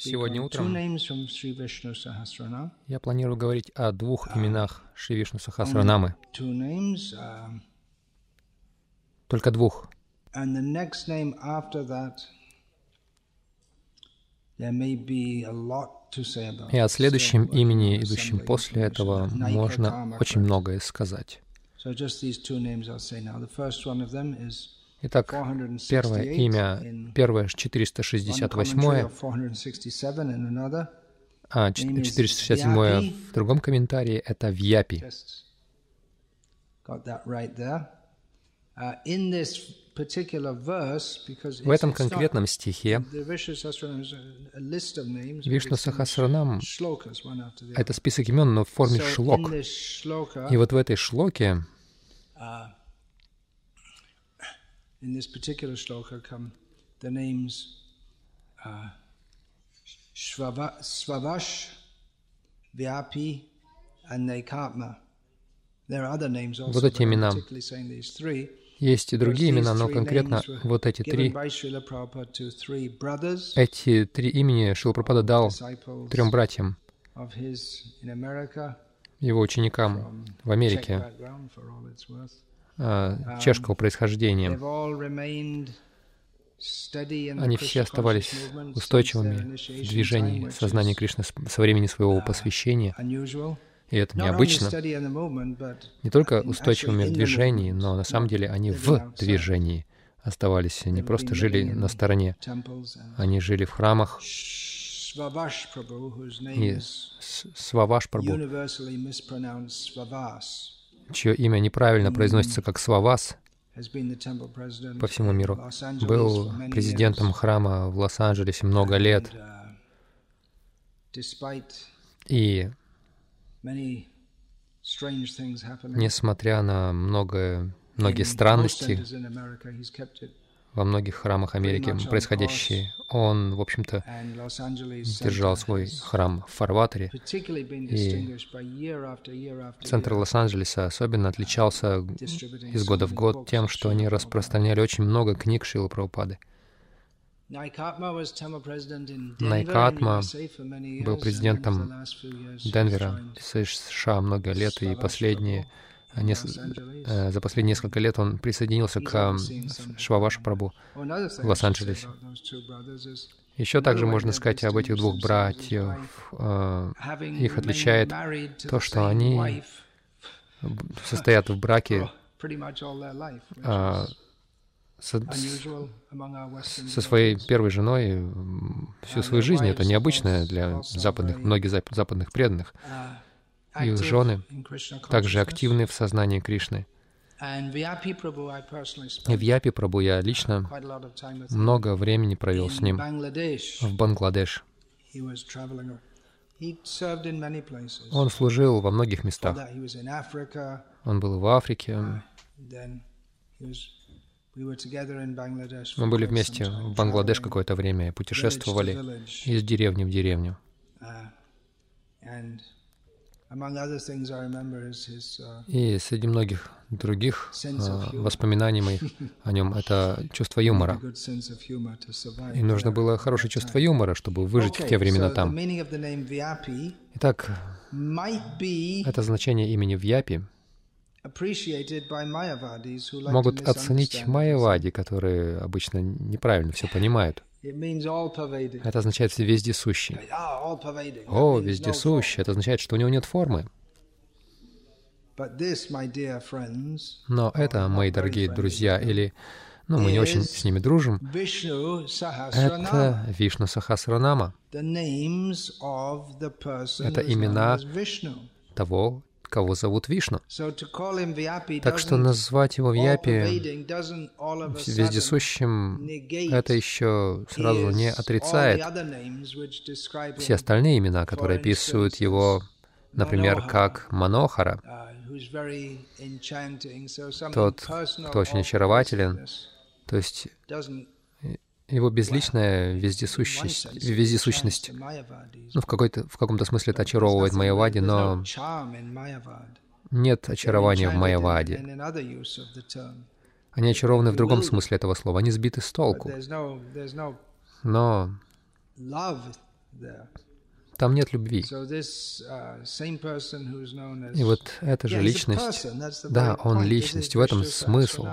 Сегодня утром. Я планирую говорить о двух именах Шри Вишну Сахасранамы. Um, Только двух. И о следующем имени, uh, идущем после этого, можно очень многое сказать. So just these two names I'll say now. The first one of them is Итак, 468 первое имя, первое one 468, commentary of 467 in another. а name is 467 Vyapi. в другом комментарии — это Вьяпи. Uh, В этом конкретном стихе Вишну in Сахасранам это список имен, но в форме шлок. И вот в этой шлоке uh, in this particular shloka come the names uh, Shvava, Svavash, Vyapi, and Nekatma. There are other names also, Вот эти имена. есть и другие имена, но конкретно вот эти три, эти три имени Шилпрапада дал трем братьям, его ученикам в Америке, а, чешского происхождения. Они все оставались устойчивыми в движении сознания Кришны со времени своего посвящения. И это необычно. Не только устойчивыми в движении, но на самом деле они в движении оставались, не They've просто жили на стороне. Они жили в храмах. И Сваваш Прабhu, Svavas, чье имя неправильно произносится как Свавас, по всему миру, был президентом храма в Лос-Анджелесе много лет. Uh, И несмотря на много, многие странности во многих храмах Америки происходящие, он, в общем-то, держал свой храм в Фарватере. И Центр Лос-Анджелеса особенно отличался из года в год тем, что они распространяли очень много книг Шилы Прабхупады. Найкатма был президентом Денвера, США много лет, и последние нес- э, за последние несколько лет он присоединился к э, Швавашу Прабу. Oh, say Лос-Анджелесе. Еще также можно сказать об этих двух э, having Их отличает то, что они состоят в браке а, со, своей первой женой всю Uh, свою жизнь. Это wives необычно also- для западных, многих зап- западных преданных. Uh, И их жены также активны в сознании Кришны. И в Япе Прабу я лично много времени провел с ним в Бангладеш. Он служил во многих местах. Он был в Африке. Мы были вместе в Бангладеш какое-то время, и путешествовали из деревни в деревню. И среди многих других а, воспоминаний моих о нем это чувство юмора. И нужно было хорошее чувство юмора, чтобы выжить в те времена там. Итак, это значение имени Вьяпи могут оценить майявади, которые обычно неправильно все понимают. Это означает вездесущий. О, вездесущий. Это означает, что у него нет формы. Но это, мои дорогие друзья, или, ну, мы не очень с ними дружим, это Вишну Сахасранама, Это имена того, кого зовут Вишну. Vyapi Так что назвать его Вьяпи вездесущим, это еще сразу не отрицает все остальные имена, которые описывают его Например, как Манохара, uh, тот, кто очень очарователен, то есть его безличная вездесущность, вездесущность, ну, в, какой-то, в каком-то смысле это очаровывает Майявади, no но нет очарования в Майяваде. Они очарованы в другом смысле этого слова, они сбиты с толку. Но там нет любви. Uh, И вот эта же личность, да, он личность, в этом смысл.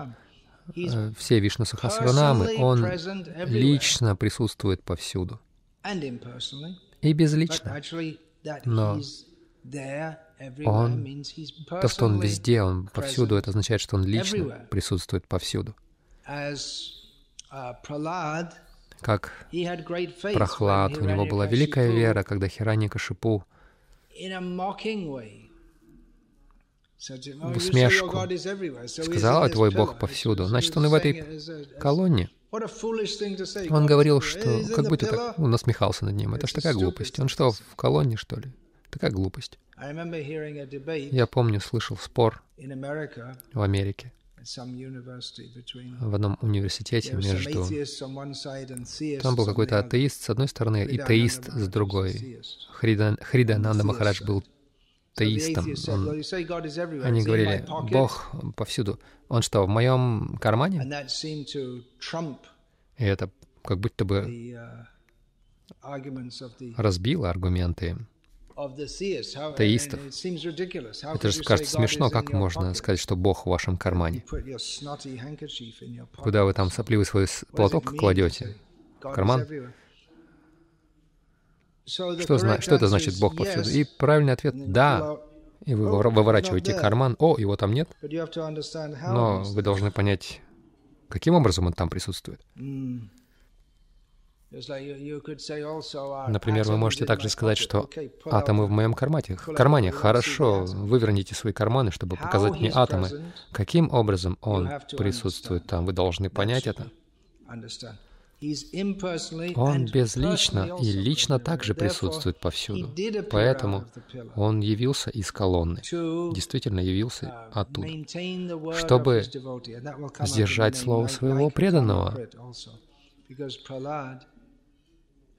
Э, Все Вишну Сахасранамы, он лично присутствует повсюду. И безлично. Но он- То, что он везде, он повсюду, это означает, что он лично присутствует повсюду. uh. Как Прохлад, у него была великая вера, когда Хиранья Шипу в усмешку сказал, твой pillar." Бог повсюду. Значит, он и в этой колонне. Он говорил, что как будто так, он насмехался над ним. Это ж такая глупость. Он что, в колонне, что ли? Такая глупость. Я помню, слышал спор в Америке, в одном университете между... Там был какой-то атеист с одной стороны и теист с другой. theist. Хрида... Хридананда Махарадж был said, Он- "Well, you say God is everywhere. Они говорили, pocket." Бог повсюду. Он что, в моем кармане? И это как будто бы uh, разбило аргументы. Теистов. Это же кажется смешно, как можно сказать, что Бог в вашем кармане. Куда вы там сопливый свой платок кладете? is карман? Что, зна- что это значит Бог повсюду? И правильный ответ «да». И вы вывора- выворачиваете карман. О, его там нет. Но вы должны понять, каким образом он там присутствует. Например, вы можете также сказать, что атомы в моем кармане. кармане. Хорошо, выверните свои карманы, чтобы показать мне атомы. Каким образом он присутствует там? Вы должны понять это. Он безлично и лично также присутствует повсюду. Поэтому он явился из колонны. Действительно явился uh, оттуда. чтобы сдержать слово своего преданного.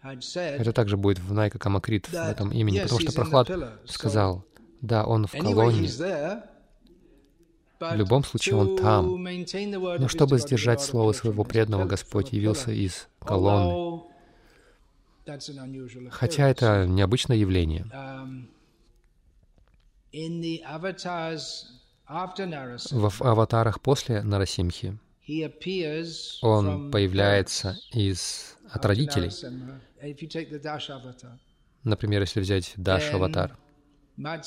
Это также будет в Найка Камакрит в этом имени, потому что Прохлад сказал, да, он в колонне, В любом случае, он там. но чтобы сдержать слово своего преданного, Господь явился из колонны. Хотя это необычное явление. Um, В аватарах после Нарасимхи он появляется из от родителей. Например, если взять Даш The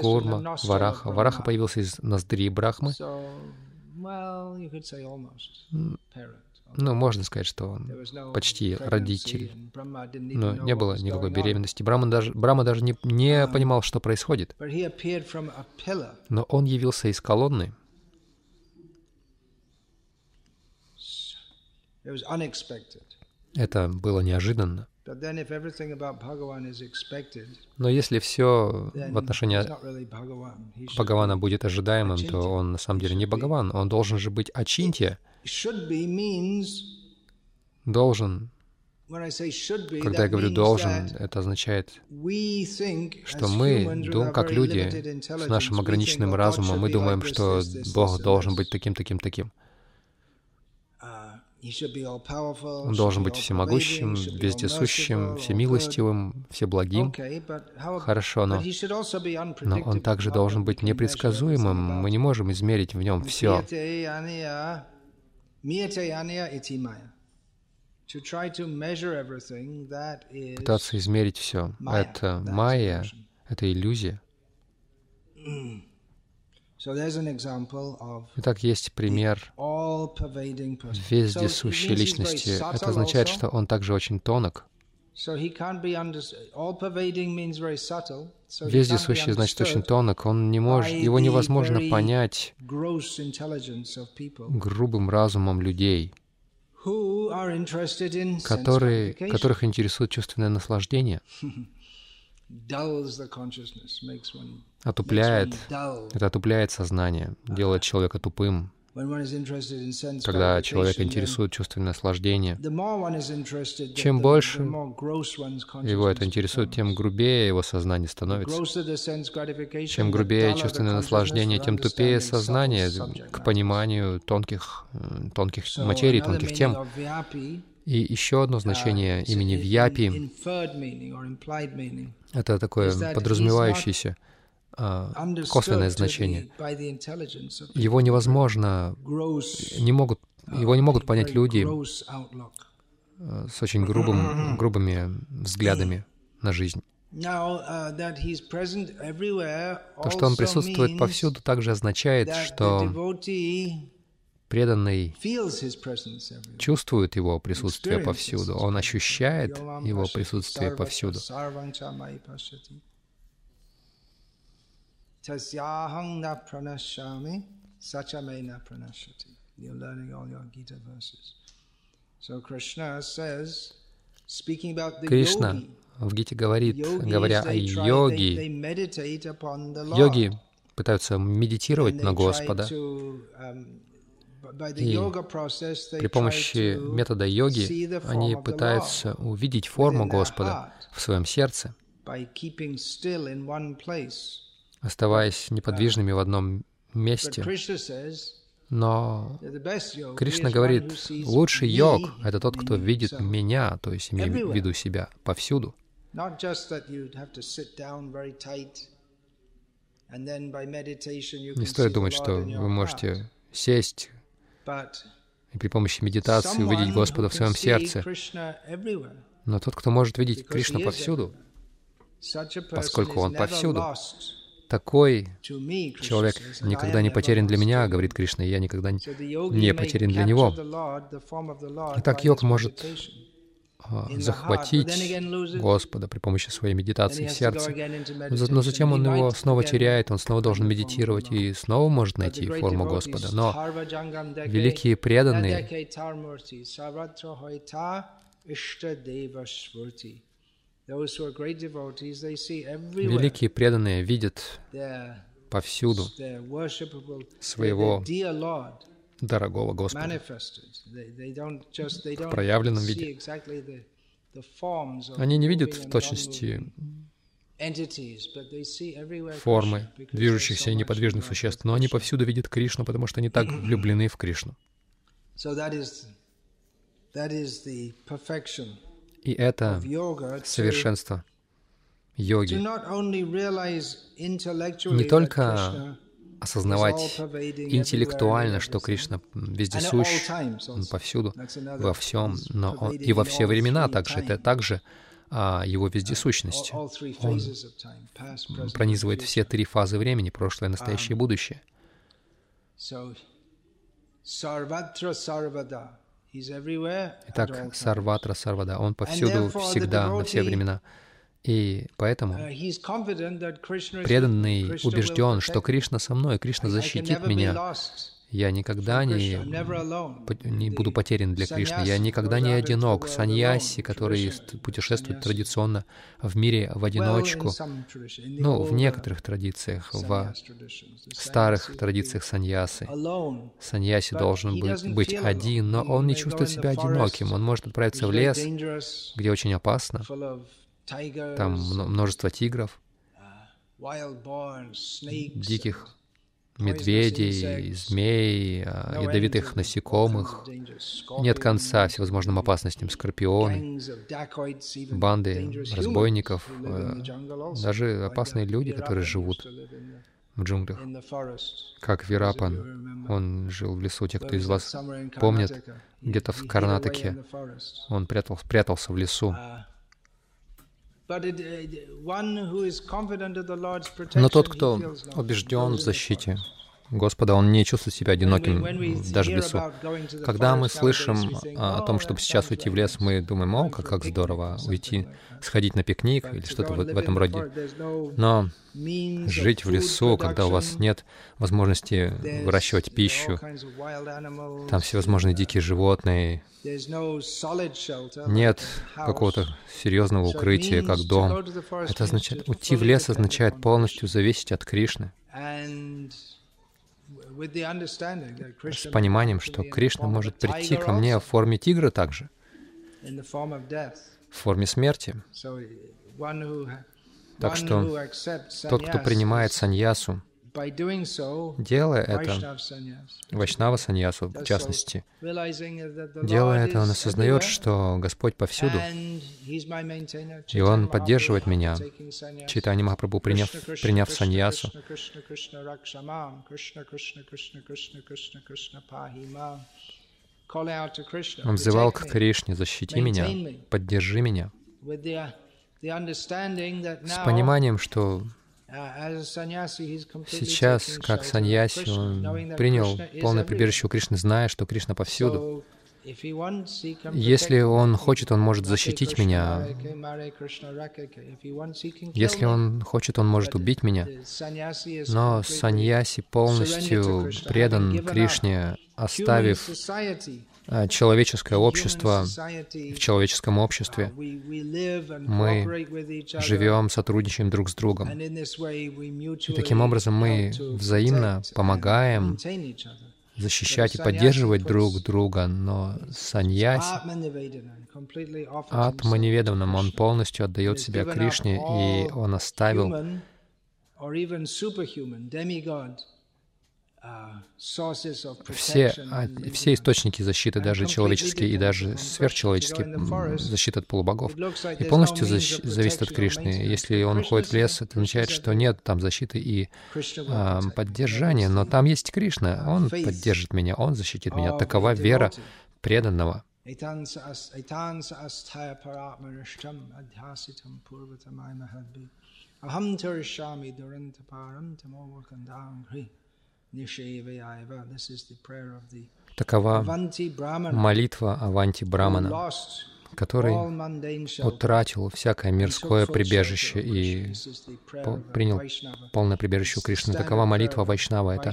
Курма, Вараха. Вараха появился из ноздрей Брахмы. Ну, можно сказать, что он почти родитель. Но не было никакой беременности. Брама даже, Брама даже не, не понимал, что происходит. Но он явился из колонны. Это было неожиданно. Но если все в отношении Бхагавана будет ожидаемым, то он на самом деле не Бхагаван. Он должен же быть means. Должен. Когда я говорю должен, это означает, что мы, как люди, с нашим ограниченным "Oh, разумом, мы думаем, что Бог должен быть таким, таким, таким. Uh, he should be all-powerful, Он должен быть всемогущим, вездесущим, всемилостивым, всеблагим. Хорошо, но, но он также должен быть непредсказуемым. Мы не можем измерить в нем все. Пытаться измерить все. Это майя, это иллюзия. So there's an example of Итак, есть пример вездесущей личности. Это означает, что он также очень тонок. Вездесущий значит очень тонок. Он не может, его невозможно понять грубым разумом людей, которые, которых интересует чувственное наслаждение. отупляет, это отупляет сознание, делает человека тупым. Когда человек интересует чувственное наслаждение, чем больше его это интересует, тем грубее его сознание становится. Чем грубее чувственное наслаждение, тем тупее сознание к пониманию тонких, тонких материй, тонких тем. И еще одно значение имени Вьяпи — это такое подразумевающееся а, косвенное значение. Его невозможно, не могут, его не могут понять люди а, с очень грубым, грубыми взглядами на жизнь. Uh, То, что он присутствует повсюду, также означает, что преданный чувствует его присутствие повсюду, он ощущает его присутствие повсюду. Кришна в Гите говорит, говоря о йоге, йоги. пытаются медитировать на Господа, и при помощи метода йоги они пытаются увидеть форму Господа в своем сердце, оставаясь неподвижными в одном месте. Но Кришна говорит, лучший йог — это тот, кто видит меня, то есть имея в виду себя повсюду. Не стоит думать, что вы можете сесть и при помощи медитации увидеть Господа в своем сердце. Но тот, кто может видеть Кришну повсюду, поскольку Он повсюду, такой человек никогда не потерян для меня, говорит Кришна, и я никогда не потерян для него. Итак, йог может захватить Господа при помощи своей медитации в сердце, но затем он его снова теряет, он снова должен медитировать и снова может найти форму Господа. Но великие преданные Великие преданные видят повсюду своего дорогого Господа в проявленном виде. Они не видят в точности формы движущихся и неподвижных существ, но они повсюду видят Кришну, потому что они так влюблены в Кришну. И это совершенство йоги. Не только осознавать интеллектуально, что Кришна вездесущ, Он повсюду, во всем, но он, и во все времена также. Это также а, Его вездесущность. Он пронизывает все три фазы времени, прошлое, настоящее и будущее. Итак, Сарватра Сарвада, Он повсюду, всегда, на все времена. И поэтому uh, преданный убежден, что Кришна со мной, Кришна защитит меня. Я никогда не, не буду потерян для Кришны. Я никогда не одинок. Саньяси, которые путешествуют традиционно в мире в одиночку, ну, в некоторых традициях, в старых традициях саньясы, саньяси должен быть, быть один, но он не чувствует себя одиноким. Он может отправиться в лес, где очень опасно, там множество тигров, диких медведей, змей, а, ядовитых насекомых. Нет конца всевозможным опасностям скорпионы, банды разбойников, э, даже опасные люди, которые живут в джунглях. Как Вирапан, он жил в лесу. Те, кто из вас помнит, где-то в Карнатаке он прятал, прятался в лесу. Но тот, кто убежден в защите Господа, он не чувствует себя одиноким даже в лесу. Когда мы слышим о том, чтобы сейчас уйти в лес, мы думаем, о, как, как здорово уйти, сходить на пикник или что-то в, в этом роде. Но жить в лесу, когда у вас нет возможности выращивать пищу, там всевозможные дикие животные, нет какого-то серьезного укрытия, как дом. Это означает, уйти в лес означает полностью зависеть от Кришны. С пониманием, что Кришна может прийти ко мне в форме тигра также, в форме смерти. Так что тот, кто принимает саньясу, Делая это, Вайшнава Саньясу, в частности, делая это, он осознает, что Господь повсюду, и Он поддерживает меня. Читание Махапрабху, приняв, приняв саньясу, он взывал к Кришне, защити меня, поддержи меня, с пониманием, что Сейчас, как саньяси, он принял полное прибежище у Кришны, зная, что Кришна повсюду. Если он хочет, он может защитить меня. Если он хочет, он может убить меня. Но саньяси полностью предан Кришне, оставив человеческое общество, в человеческом обществе мы живем, сотрудничаем друг с другом. И таким образом мы взаимно помогаем защищать и поддерживать друг друга, но саньяси, атманиведанам, он полностью отдает себя Кришне, и он оставил все, а, все источники защиты, даже человеческие и даже сверхчеловеческие, защиты от полубогов, и полностью защ- зависит от Кришны. Если он уходит в лес, это означает, что нет там защиты и а, поддержания, но там есть Кришна, Он поддержит меня, Он защитит меня. Такова вера преданного. Aham Такова молитва Аванти Брамана, который утратил всякое мирское прибежище и принял полное прибежище у Кришны. Такова молитва Вайшнава. Это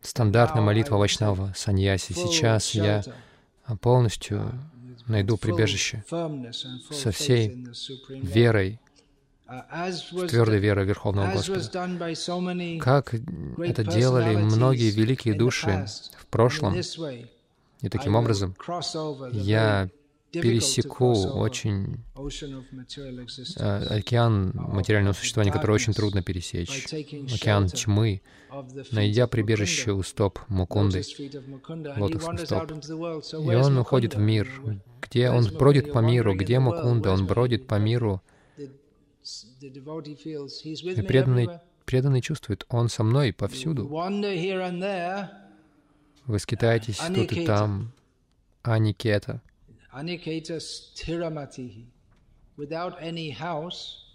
стандартная молитва Вайшнава, саньяси. Сейчас я полностью найду прибежище со всей верой твердой верой Верховного Господа. Как это делали многие великие души в прошлом. И таким образом я пересеку очень э, океан материального существования, который очень трудно пересечь, океан тьмы, найдя прибежище у стоп Мукунды, лотосных стоп. И он уходит в мир, где он бродит по миру, где Мукунда, он бродит по миру, и преданный, преданный чувствует, Он со мной повсюду. Вы скитаетесь тут и там, Аникета.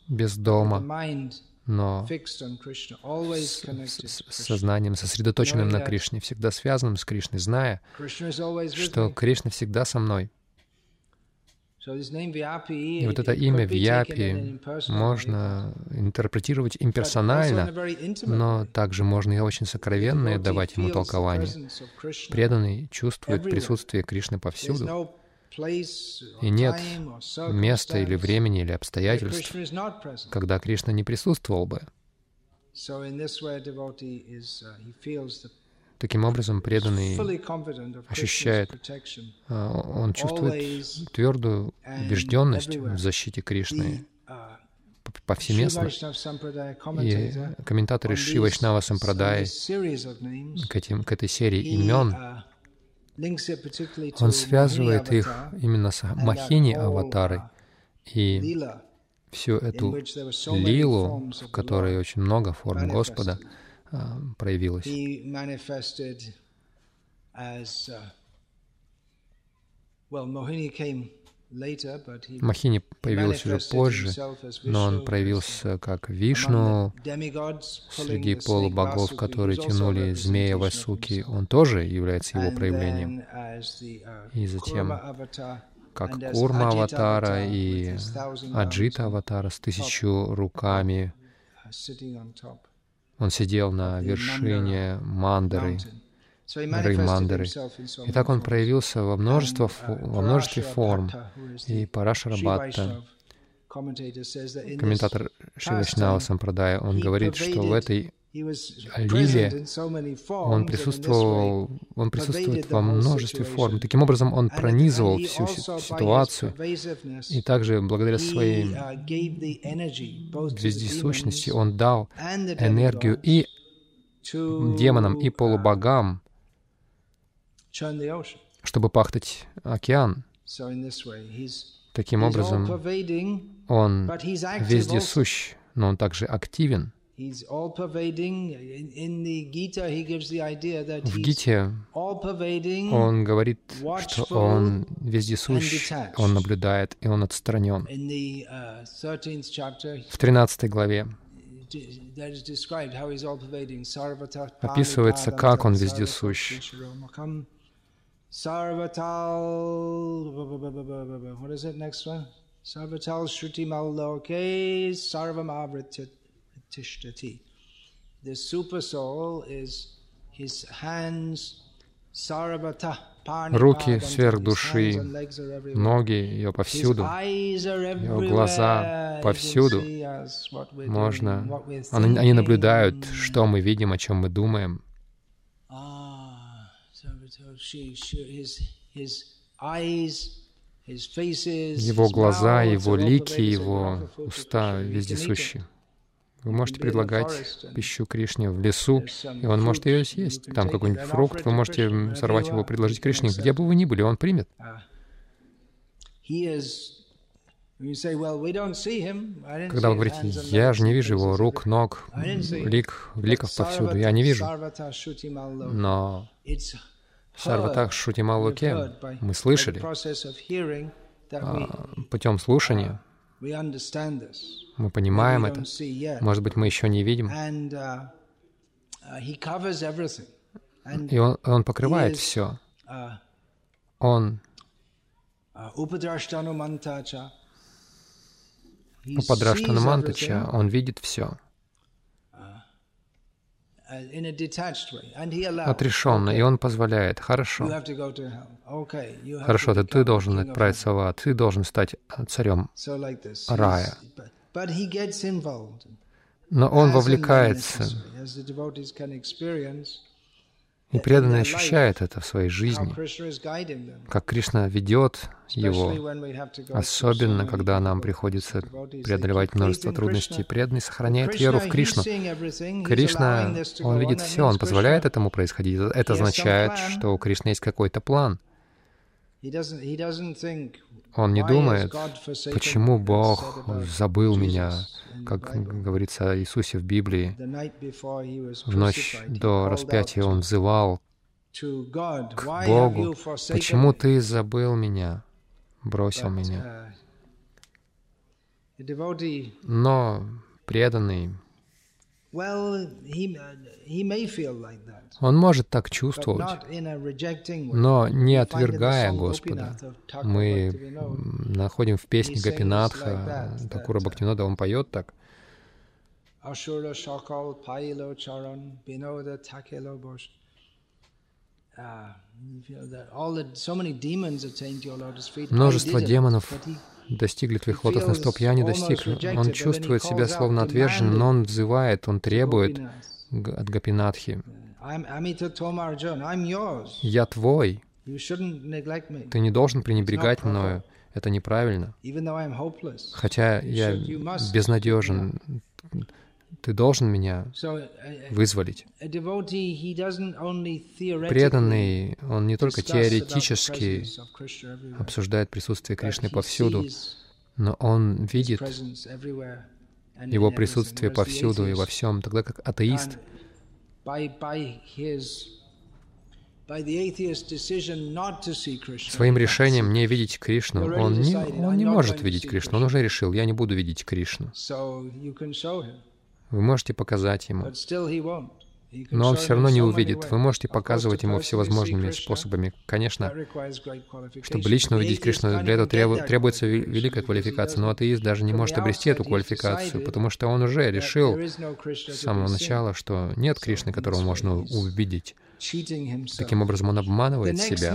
Без дома, но с, с сознанием, сосредоточенным на Кришне, всегда связанным с Кришной, зная, что Кришна всегда со мной. И вот это имя Вьяпи можно интерпретировать имперсонально, но также можно и очень сокровенно давать ему толкование. Преданный чувствует присутствие Кришны повсюду, и нет места или времени или обстоятельств, когда Кришна не присутствовал бы. Таким образом, преданный ощущает, а, он чувствует твердую убежденность в защите Кришны. Повсеместно. И комментаторы Шри Вайшнава Сампрадай к, этим, к этой серии имен, он связывает их именно с Махини аватарой и всю эту лилу, в которой очень много форм Господа, проявилось. Мохини появился уже позже, но он проявился как Вишну среди полубогов, которые тянули змея Васуки. Он тоже является его проявлением. И затем, как Курма Аватара и Аджита Аватара с тысячу руками, он сидел на вершине Мандары, Раймандары. И так он проявился во, множество, во множестве форм. И Парашарабхатта, комментатор Шивачнава Сампрадая, он говорит, что в этой лиле он присутствовал, он присутствует во множестве форм. Таким образом, он пронизывал всю ситуацию. И также, благодаря своей вездесущности, он дал энергию и демонам, и полубогам чтобы пахтать океан. Таким образом, он везде сущ, но он также активен. В Гите он говорит, что он вездесущ, он наблюдает, и он отстранен. Uh, В 13 главе описывается, как он вездесущ. Sarvatal, what is it next one? Sarvatal Shruti Malloke Sarvam Avritishtati. The super soul is his hands, Руки сверх души, ноги ее повсюду, ее глаза повсюду. Можно, они наблюдают, что мы видим, о чем мы думаем. Его глаза, его лики, его уста вездесущи. Вы можете предлагать пищу Кришне в лесу, и он может ее съесть. Там какой-нибудь фрукт, вы можете сорвать его, предложить Кришне. Где бы вы ни были, он примет. Когда вы говорите, я же не вижу его рук, ног, лик, ликов повсюду, я не вижу. Но Сарватах Шутималуке мы слышали а, путем слушания. Мы понимаем это. Может быть, мы еще не видим. И он, он покрывает все. Он Упадраштану Мантача, он видит все. Отрешенно, и он позволяет. Хорошо. Хорошо, ты, ты должен отправиться в ад, ты должен стать царем рая. Но он вовлекается, и преданный ощущает это в своей жизни, как Кришна ведет его, особенно когда нам приходится преодолевать множество трудностей. Преданный сохраняет веру в Кришну. Кришна, он видит все, он позволяет этому происходить. Это означает, что у Кришны есть какой-то план. Он не думает, почему Бог забыл меня, как говорится о Иисусе в Библии. В ночь до распятия Он взывал к Богу, «Почему Ты забыл меня, бросил меня?» uh, Но преданный он может так чувствовать, но не отвергая Господа. Мы находим в песне Гапинатха, Такура Бхактинода, он поет так. Множество демонов достигли твоих лотосных стоп, я не достиг. Он чувствует себя словно отверженным, но он взывает, он требует от Гапинатхи. Я твой. Ты не должен пренебрегать мною. Это неправильно. Хотя я безнадежен, ты должен меня вызволить. Преданный, он не только теоретически обсуждает присутствие Кришны повсюду, но он видит его присутствие повсюду и во всем, тогда как атеист своим решением не видеть Кришну, он не, он не может видеть Кришну. Он уже решил, я не буду видеть Кришну. Вы можете показать ему, но он все равно не увидит. Вы можете показывать ему всевозможными способами. Конечно, чтобы лично увидеть Кришну, для этого требуется великая квалификация, но атеист даже не может обрести эту квалификацию, потому что он уже решил с самого начала, что нет Кришны, которого можно увидеть. Таким образом, он обманывает себя.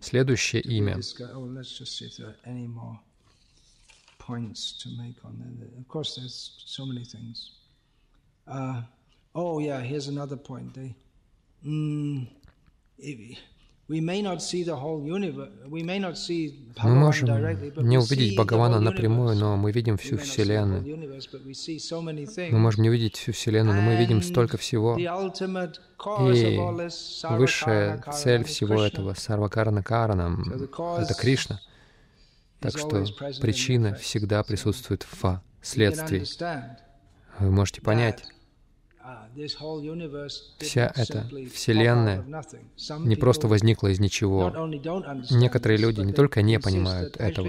Следующее имя. Uh, oh, yeah, here's another point. They, mm, мы можем не увидеть Бхагавана напрямую, но мы видим всю Вселенную. Мы можем не увидеть всю Вселенную, но мы видим столько всего. И высшая цель всего этого, Сарвакарна Каранам, это Кришна. Так что причина всегда присутствует в следствии. Вы можете понять, Вся эта Вселенная не просто возникла из ничего. Некоторые люди не только не понимают этого,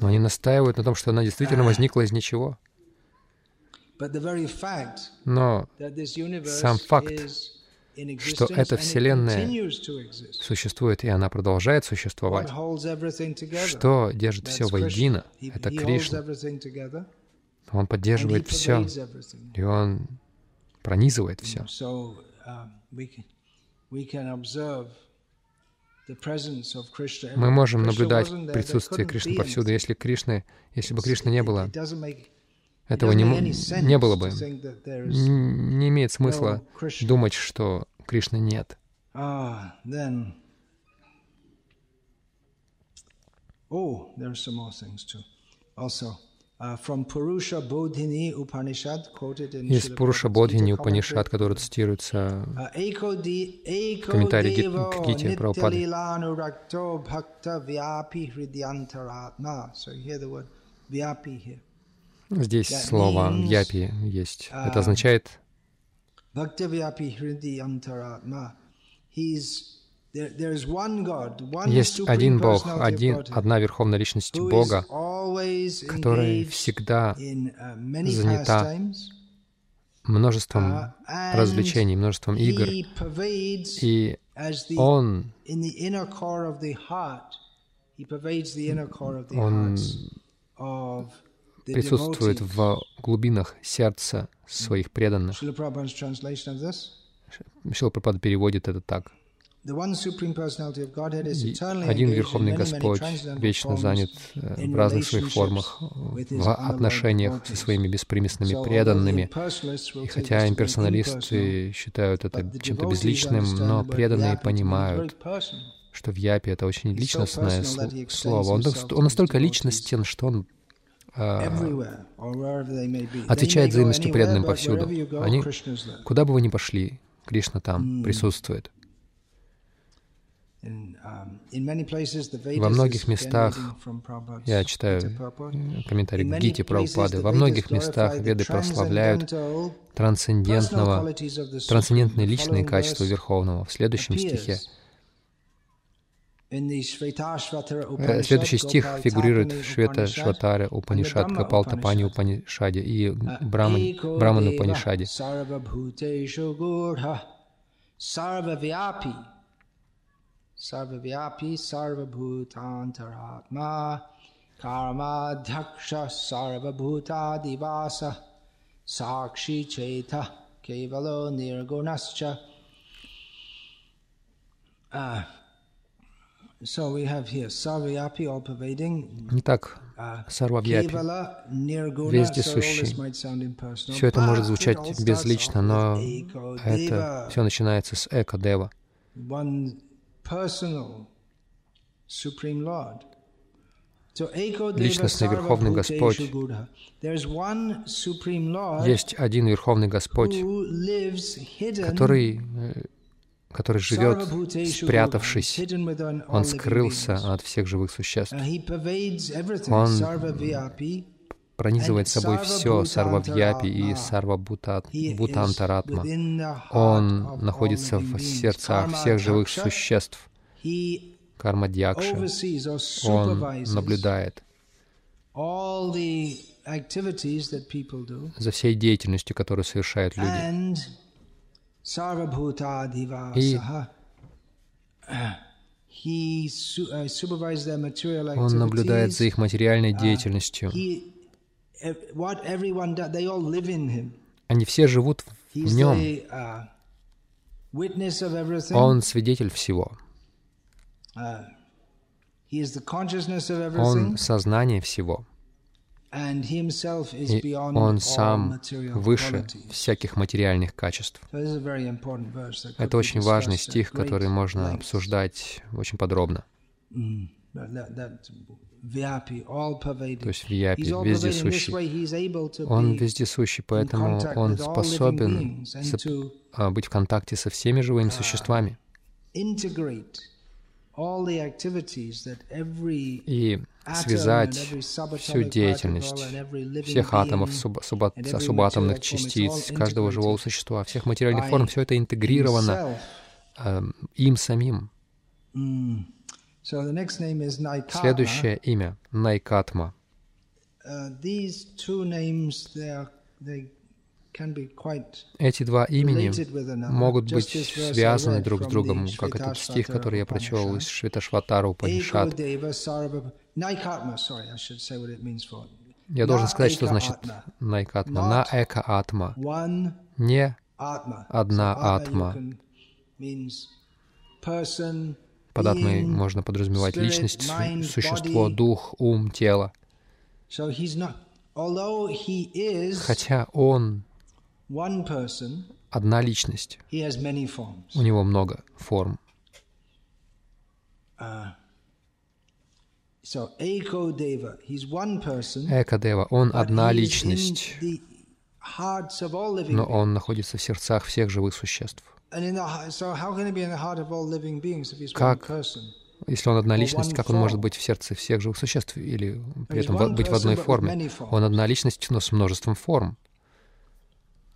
но они настаивают на том, что она действительно возникла из ничего. Но сам факт, что эта Вселенная существует, и она продолжает существовать, что держит все воедино, это Кришна. Он поддерживает все, и Он пронизывает все. Um, Мы можем наблюдать присутствие Кришны повсюду. Если Кришны, если бы Кришны не было, этого не, не было бы. Не имеет смысла думать, что Кришны нет. Ah, oh, there are some more things too. Also, Uh, Есть Пуруша Бодхини Упанишад, который цитируется uh, в комментарии к Гите Прабхупады. Здесь слово «вьяпи» есть. Это uh, означает есть один Бог, один, одна Верховная Личность Бога, которая всегда uh, занята множеством uh, развлечений, множеством игр. И Он, Он присутствует в глубинах сердца своих преданных. Шила Прабхупада переводит это так. Один Верховный Господь вечно занят э, в разных своих формах, в отношениях со своими беспримесными преданными. И хотя имперсоналисты считают это чем-то безличным, но преданные понимают, что в Япе это очень личностное слово. Он, он настолько личностен, что он э, отвечает взаимностью преданным повсюду. Они, куда бы вы ни пошли, Кришна там присутствует. Um, во многих местах, я читаю комментарий к Гите Прабхупады, во многих местах Веды прославляют трансцендентного, трансцендентные личные качества Верховного. В следующем стихе э, Следующий стих фигурирует в Швета Шватаре Упанишад, Капалта Пани Упанишаде и uh, Браман, Браман Упанишаде. Sarvavyapi Sarvabhutantaratma Karma Dhaksha Sarvabhuta Divasa Sakshi Cheta Kevalo Nirgunascha. Итак, Сарвабьяпи, вездесущий. Все это может звучать безлично, но это все начинается с эко-дева. Эко Дева личностный Верховный Господь. Есть один Верховный Господь, который, э, который живет, спрятавшись. Он скрылся от всех живых существ. Он пронизывает собой все Сарвавьяпи и Сарвабутантаратма. Он находится в сердцах всех живых существ. Карма Дьякши. Он наблюдает за всей деятельностью, которую совершают люди. И Uh, Он наблюдает за их материальной uh, деятельностью. Они все живут в нем. Uh, Он свидетель всего. Он сознание всего. И Он сам выше всяких материальных качеств. Это очень важный стих, который можно обсуждать очень подробно. То есть Вьяпи, вездесущий. Он вездесущий, поэтому он способен а, быть в контакте со всеми живыми uh, существами и связать всю деятельность всех атомов, суб, суб, субатомных частиц, каждого живого существа, всех материальных форм, все это интегрировано э, им самим. Следующее имя — Найкатма. Uh, эти два имени могут быть связаны друг с другом, как этот стих, который я прочел из Швиташватара Панишат. Я должен сказать, что значит Найкатма. На эка атма. Не одна атма. Под атмой можно подразумевать личность, существо, дух, ум, тело. Хотя он одна личность. У него много форм. Uh, Экадева, он одна личность, но он находится в сердцах всех живых существ. Как, если он одна личность, как он может быть в сердце всех живых существ или при этом быть в одной форме? Он одна личность, но с множеством форм.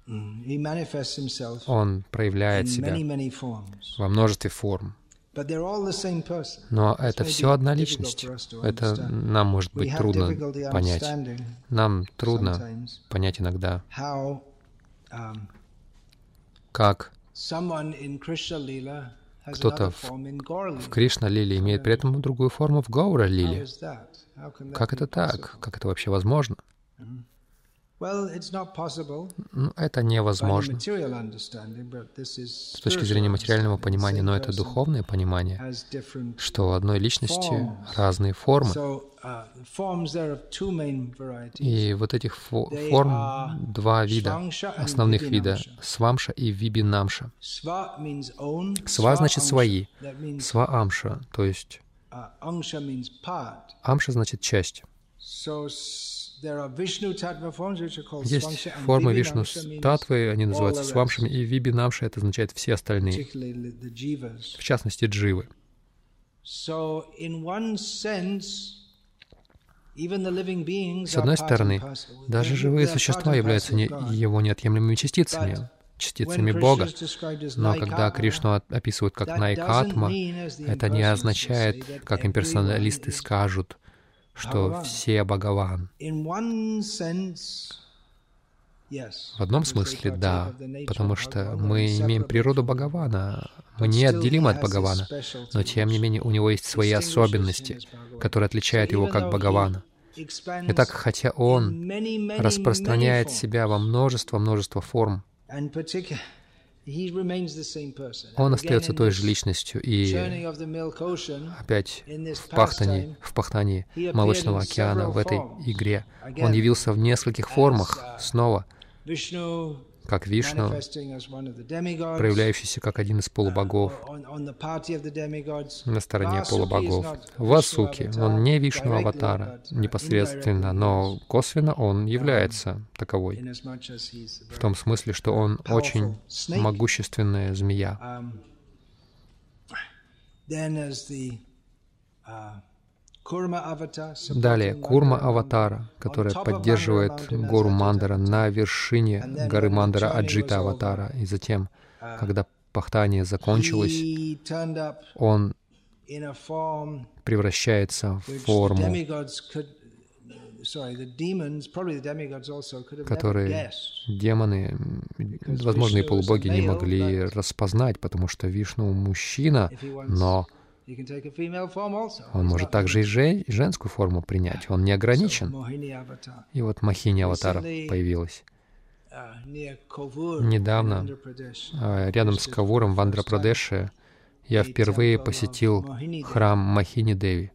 Mm. Он проявляет себя во множестве форм. Но это все одна личность. Это нам может быть трудно понять. Нам трудно понять иногда, um, как кто-то в, в Кришна-лиле имеет при этом другую форму в Гаура-лиле. Как это так? Как это вообще возможно? Ну, это невозможно. с точки зрения материального понимания, но это духовное понимание, что у одной личности разные формы. Uh, и вот этих форм два вида, основных вида — свамша и вибинамша. Сва значит свои, сваамша, то есть uh, амша значит часть. Есть формы Вишну татвы, они называются свамшами, и вибинамши — это означает все остальные, в частности, дживы. С одной стороны, даже живые существа являются не, его неотъемлемыми частицами, частицами Бога. Но когда Кришну описывают как Найкатма, это не означает, как имперсоналисты скажут, что все Бхагаван. В одном смысле, да, потому что мы имеем природу Бхагавана, мы неотделимы от Бхагавана, но тем не менее у него есть свои особенности, которые отличают его как Бхагавана. Итак, хотя он распространяет себя во множество-множество форм, он остается той же личностью, и опять в пахтании, в пахтании Молочного океана, в этой игре, он явился в нескольких формах uh, снова, как Вишну, проявляющийся как один из полубогов. На стороне полубогов. Васуки, он не Вишну Аватара непосредственно, но косвенно он является таковой, в том смысле, что он очень могущественная змея. Далее, Курма Аватара, которая поддерживает гору Мандара на вершине горы Мандара Аджита Аватара. И затем, когда пахтание закончилось, он превращается в форму, которые демоны, возможно, и полубоги не могли распознать, потому что Вишну мужчина, но он может также и, жен, и женскую форму принять. Он не ограничен. И вот Махини Аватара появилась. Uh, Недавно, а, рядом с Кавуром в Андхра-Прадеше, я впервые посетил храм Махини Деви.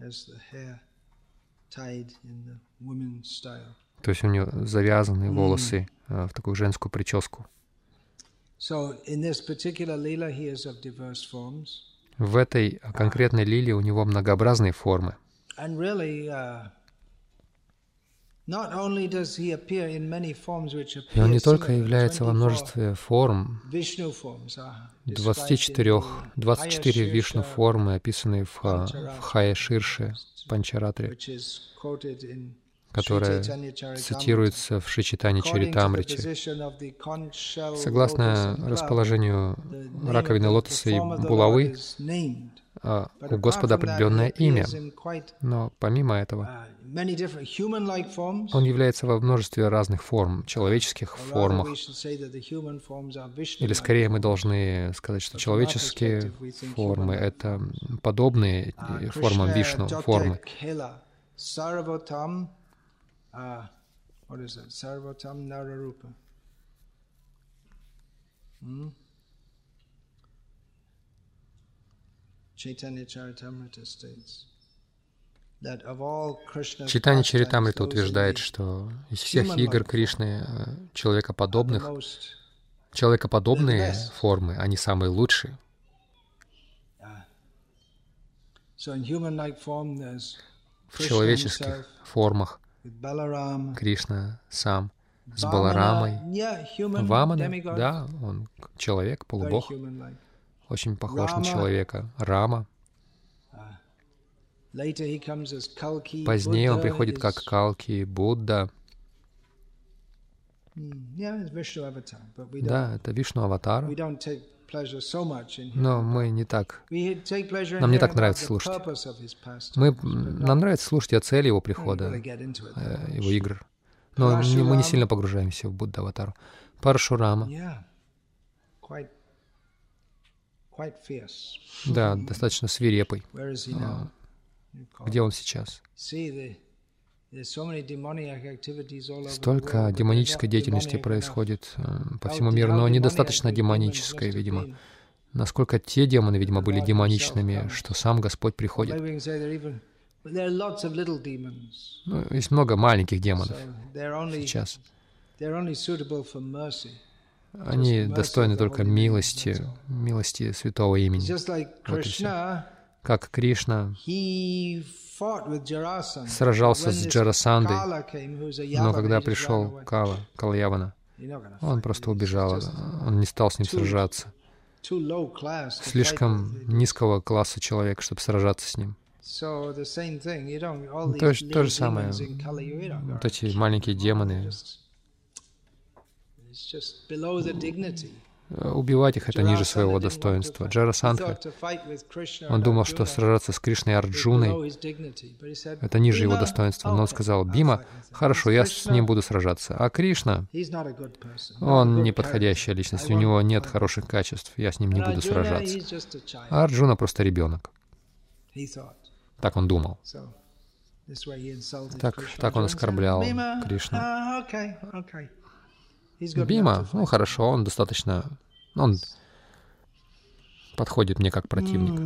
Has the hair tied in the women's style. То есть у нее завязаны волосы mm. в такую женскую прическу. В этой конкретной лилии у него многообразные формы. Uh, и он не только является во множестве форм, 24, 24 вишну формы, описанные в, в Хая Ширше, Панчаратре, которая цитируется в Шичитане Чаритамрите. Согласно расположению раковины лотоса и булавы, а, у Господа определенное имя. Но помимо этого, Он является во множестве разных форм, человеческих формах. Или скорее мы должны сказать, что человеческие формы — это подобные формам Вишну, формы. Hmm? Чайтанья Чаритамрита утверждает, что из всех игр Кришны э, человекоподобных, человекоподобные формы, они самые лучшие. В человеческих формах Кришна сам с Баларамой. Вамана, да, он человек, полубог очень похож на человека. Рама. Позднее он приходит как Калки, Будда. Да, это Вишну Аватар. Но мы не так... Нам не так нравится слушать. Мы, нам нравится слушать о цели его прихода, э, его игр. Но мы не сильно погружаемся в Будда Аватару. Парашурама. Да, достаточно свирепый. А, где он сейчас? Столько демонической деятельности происходит э, по всему миру, но недостаточно демонической, видимо. Насколько те демоны, видимо, были демоничными, что сам Господь приходит. Ну, есть много маленьких демонов сейчас. Они достойны только милости, милости святого имени. Вот. Как Кришна сражался с Джарасандой, но когда пришел Кала, Калаявана, он просто убежал, он не стал с ним сражаться. Слишком низкого класса человек, чтобы сражаться с ним. То, то же самое. Вот эти маленькие демоны, убивать их — это ниже своего достоинства. Джара Сандха, он думал, что сражаться с Кришной Арджуной — это ниже его достоинства. Но он сказал, Бима, хорошо, я с ним буду сражаться. А Кришна, он неподходящая личность, у него нет хороших качеств, я с ним не буду сражаться. А Арджуна просто ребенок. Так он думал. Так, так он оскорблял Кришну. Бима, ну хорошо, он достаточно... Он подходит мне как противник.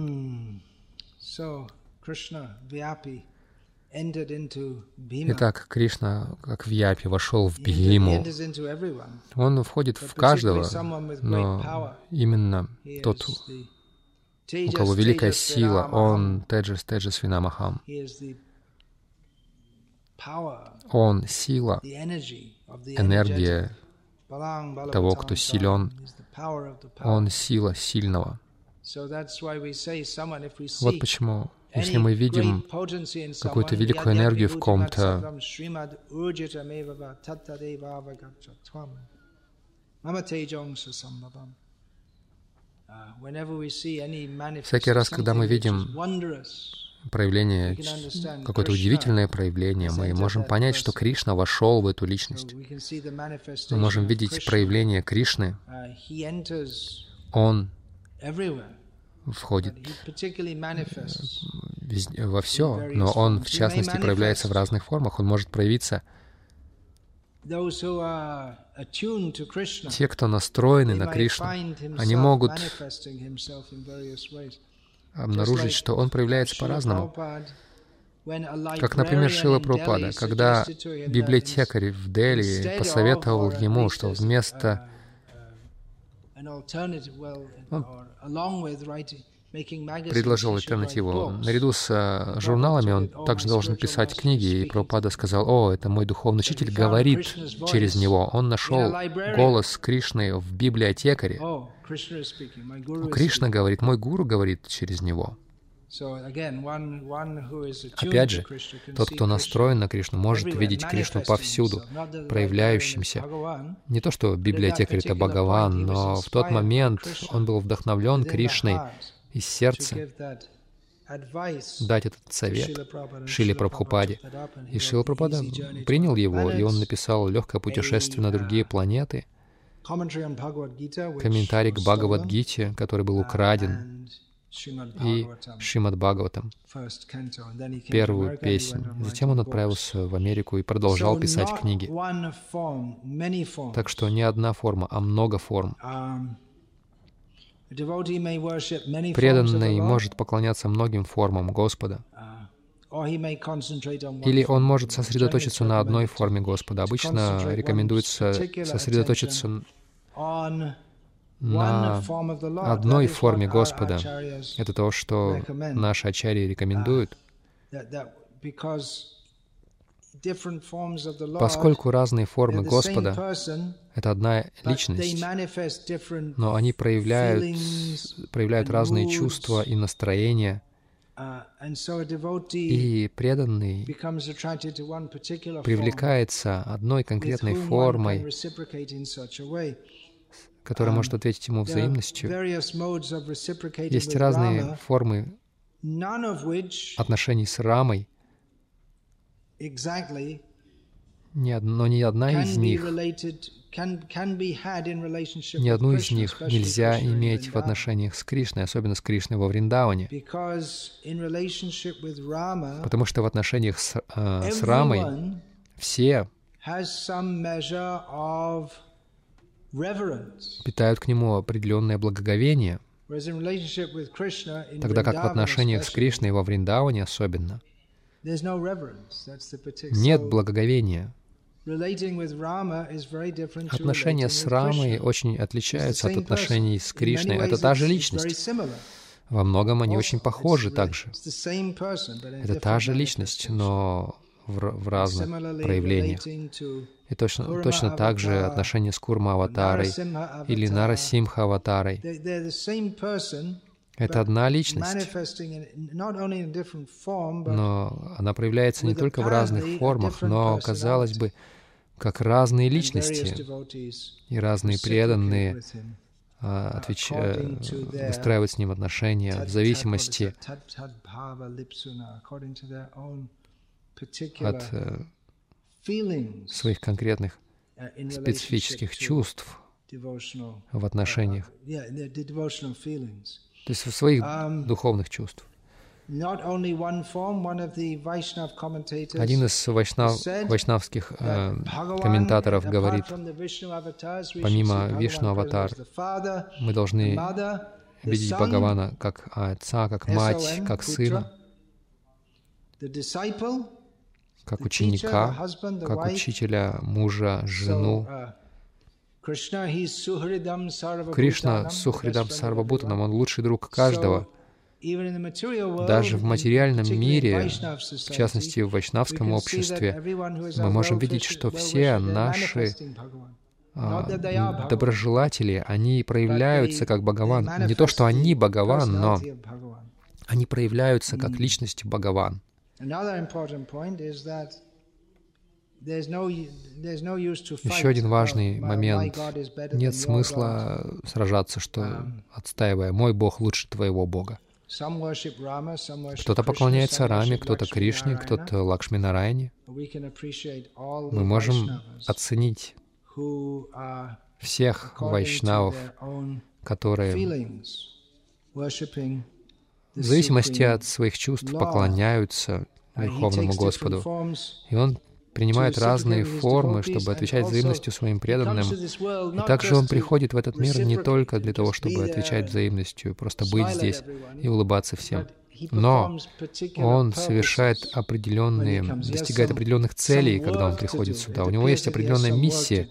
Итак, Кришна, как в Япе, вошел в Бхиму. Он входит в каждого, но именно тот, у кого великая сила, он Теджес Теджес Винамахам. Он сила, энергия того, кто силен. Он сила сильного. Вот почему, если мы видим какую-то великую энергию в ком-то, Всякий раз, когда мы видим проявление, какое-то удивительное проявление, мы можем понять, что Кришна вошел в эту личность. Мы можем видеть проявление Кришны. Он входит во все, но он, в частности, проявляется в разных формах. Он может проявиться те, кто настроены на Кришну, они могут обнаружить, что он проявляется по-разному. Как, например, Шила Прупада, когда библиотекарь в Дели посоветовал ему, что вместо он предложил альтернативу. Наряду с э, журналами он также должен писать книги, и Прабхупада сказал, «О, это мой духовный учитель говорит через него». Он нашел голос Кришны в библиотекаре. Кришна говорит, мой гуру говорит через него. Опять же, тот, кто настроен на Кришну, может видеть Кришну повсюду, проявляющимся. Не то, что библиотекарь — это Бхагаван, но в тот момент он был вдохновлен Кришной из сердца дать этот совет Шили Прабхупаде. И Шила Прабхупада принял его, и он написал «Легкое путешествие на другие планеты», комментарий к Бхагавадгите, который был украден, и Шримад Бхагаватам, первую песнь. Затем он отправился в Америку и продолжал писать книги. Так что не одна форма, а много форм. Преданный может поклоняться многим формам Господа. Uh, Или он может сосредоточиться на одной форме Господа. Обычно рекомендуется сосредоточиться на одной форме Господа. Это то, что наши ачарьи рекомендуют. Поскольку разные формы Господа — это одна личность, но они проявляют, проявляют разные чувства и настроения, и преданный привлекается одной конкретной формой, которая может ответить ему взаимностью. Есть разные формы отношений с Рамой, ни одно, ни одна из них, ни одну из них нельзя иметь в отношениях с Кришной, особенно с Кришной во Вриндаване. Потому что в отношениях с, э, с Рамой все питают к нему определенное благоговение, тогда как в отношениях с Кришной во Вриндаване особенно нет благоговения. Отношения с Рамой очень отличаются от отношений с Кришной. Это та же личность. Во многом они очень похожи также. Это та же личность, но в, в разных проявлениях. И точно, точно так же отношения с Курма-аватарой или Нарасимха-аватарой. Это одна личность, но она проявляется не только в разных формах, но, казалось бы, как разные личности и разные преданные а, отвеч... Э, выстраивать с ним отношения в зависимости от э, своих конкретных uh, специфических чувств в отношениях, uh, то есть в своих um, духовных чувств. Один из вайшнав, вайшнавских э, комментаторов говорит, помимо Вишну-аватар, мы должны видеть Бхагавана как отца, как мать, как сына, как ученика, как учителя, мужа, жену. Кришна Сухридам Сарвабутанам, Он лучший друг каждого. Даже в материальном мире, в частности в вайшнавском обществе, мы можем видеть, что все наши а, доброжелатели, они проявляются как Бхагаван. Не то, что они Бхагаван, но они проявляются как личности Бхагаван. Еще один важный момент. Нет смысла сражаться, что um, отстаивая «мой Бог лучше твоего Бога». Кто-то поклоняется Раме, кто-то Кришне, кто-то Лакшми Нарайне. Мы можем оценить всех вайшнавов, которые в зависимости от своих чувств поклоняются Верховному Господу. И Он принимает разные формы, чтобы отвечать взаимностью своим преданным. И также он приходит в этот мир не только для того, чтобы отвечать взаимностью, просто быть здесь и улыбаться всем. Но он совершает определенные, достигает определенных целей, когда он приходит сюда. У него есть определенная миссия,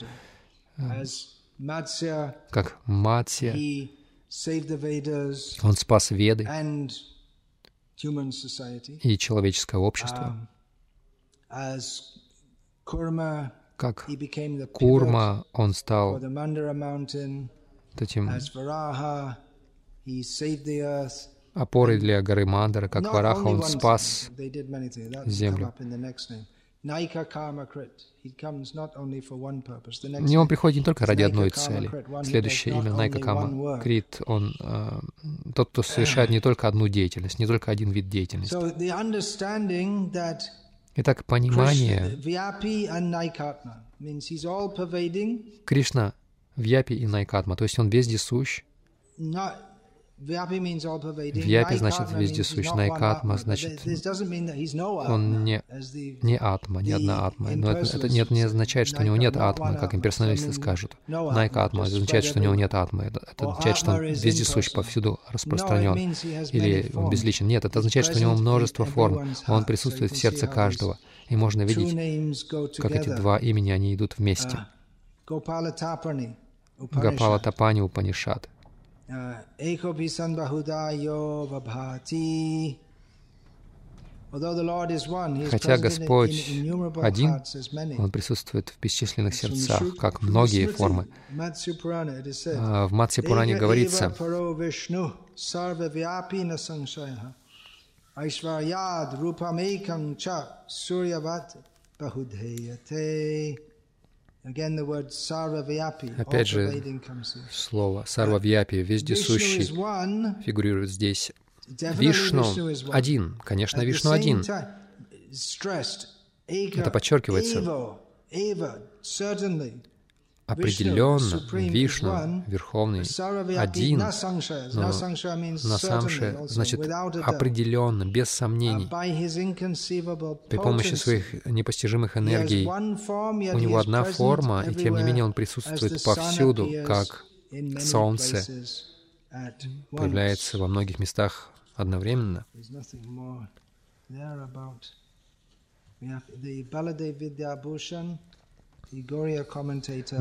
как Матсия. Он спас Веды и человеческое общество как Курма, он стал этим опорой для горы Мандара, как Вараха, он спас землю. Не он приходит не только ради одной цели. Следующее имя Найка Кама Крит, он э, тот, кто совершает не только одну деятельность, не только один вид деятельности. Итак, понимание. Кришна Вьяпи и Найкатма, то есть он вездесущ, Вьяпи значит вездесущ, Найкатма значит он не, не атма, не одна атма. Но это, это, нет, не означает, что у него нет атмы, как имперсоналисты скажут. Найкатма означает, что у него нет атмы. Это, это означает, что он вездесущ, повсюду распространен. Или он безличен. Нет, это означает, что у него множество форм. Он присутствует в сердце каждого. И можно видеть, как эти два имени, они идут вместе. Гопала Тапани Упанишат. Хотя Господь один, Он присутствует в бесчисленных сердцах, как многие формы. А, в Матси Пуране говорится, Aishvaryad rupamekam cha suryavat bahudheyate. Опять же, слово «сарвавьяпи» вездесущий фигурирует здесь. Вишну один, конечно, Вишну один. Это подчеркивается определенно Вишну, Верховный, один, но Насамше значит определенно, без сомнений. При помощи своих непостижимых энергий у него одна форма, и тем не менее он присутствует повсюду, как солнце появляется во многих местах одновременно.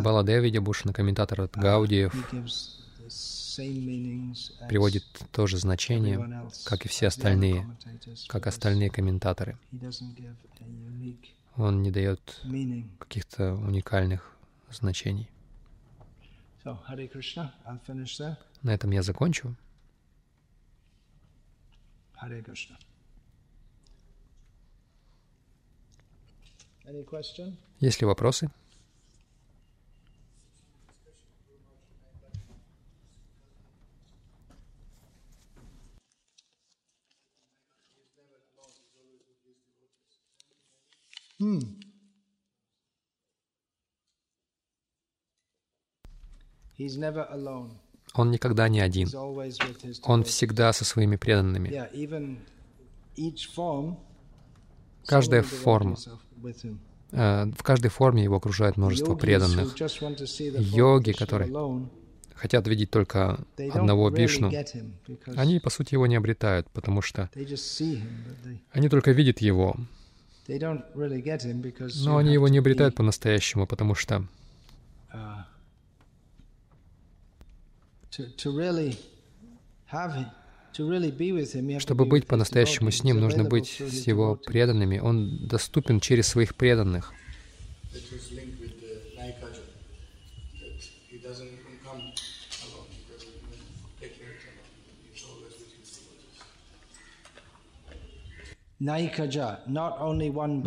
Баладеви Дебушин, комментатор от Гаудиев, приводит то же значение, как и все остальные, как остальные комментаторы. Он не дает каких-то уникальных значений. На этом я закончу. Есть ли вопросы? Hmm. Он никогда не один. Он всегда со своими преданными. Каждая форма, э, в каждой форме его окружает множество преданных. Йоги, которые хотят видеть только одного Вишну, они, по сути, его не обретают, потому что они только видят его, но они его не обретают по-настоящему, потому что uh, чтобы быть по-настоящему с Ним, нужно быть с Его преданными. Он доступен через своих преданных.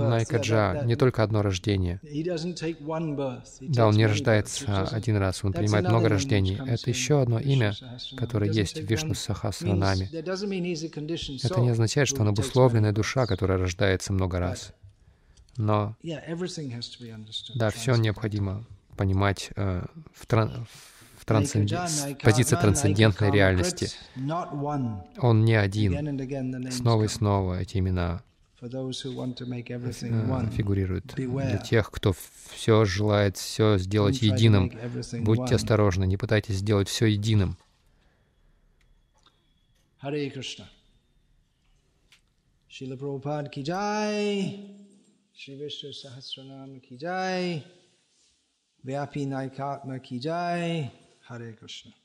Найкаджа не только одно рождение. Да, он не рождается один раз, он принимает много рождений. Это еще одно имя, которое есть в Вишну Сахасранаме. Это не означает, что он обусловленная душа, которая рождается много раз. Но, да, все необходимо понимать э, в, тран в трансценди... позиции трансцендентной реальности. Он не один. Снова и снова эти имена э, фигурируют. Для тех, кто все желает все сделать единым, будьте осторожны, не пытайтесь сделать все единым. Харе Кришна. Шила Прабхупад ки джай, Шри Вишну Сахасранам ки джай, Naikatma ki jai, Hare Krishna.